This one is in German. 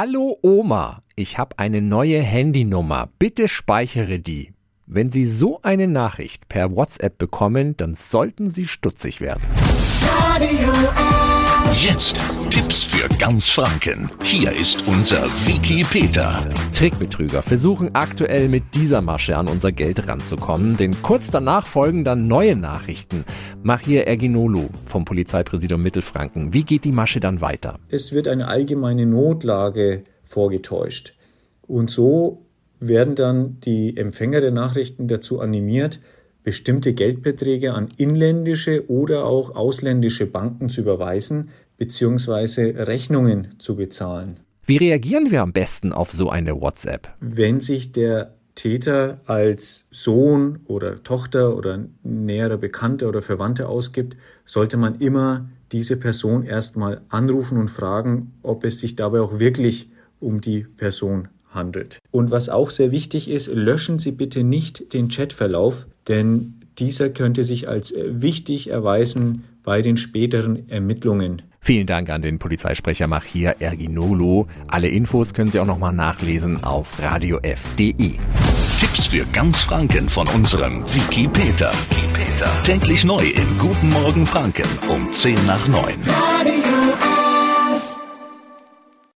Hallo Oma, ich habe eine neue Handynummer. Bitte speichere die. Wenn Sie so eine Nachricht per WhatsApp bekommen, dann sollten Sie stutzig werden. Jetzt Tipps für ganz Franken. Hier ist unser Wiki Peter. Trickbetrüger versuchen aktuell mit dieser Masche an unser Geld ranzukommen, denn kurz danach folgen dann neue Nachrichten. Mahir Erginolu vom Polizeipräsidium Mittelfranken. Wie geht die Masche dann weiter? Es wird eine allgemeine Notlage vorgetäuscht. Und so werden dann die Empfänger der Nachrichten dazu animiert, bestimmte Geldbeträge an inländische oder auch ausländische Banken zu überweisen bzw. Rechnungen zu bezahlen. Wie reagieren wir am besten auf so eine WhatsApp? Wenn sich der Täter als Sohn oder Tochter oder näherer Bekannter oder Verwandter ausgibt, sollte man immer diese Person erstmal anrufen und fragen, ob es sich dabei auch wirklich um die Person handelt. Und was auch sehr wichtig ist, löschen Sie bitte nicht den Chatverlauf, denn dieser könnte sich als wichtig erweisen bei den späteren Ermittlungen. Vielen Dank an den Polizeisprecher Machir Erginolo. Alle Infos können Sie auch nochmal nachlesen auf radiof.de. Tipps für ganz Franken von unserem Wiki Peter. Wiki Peter. Täglich neu im Guten Morgen Franken um 10 nach 9. Radio.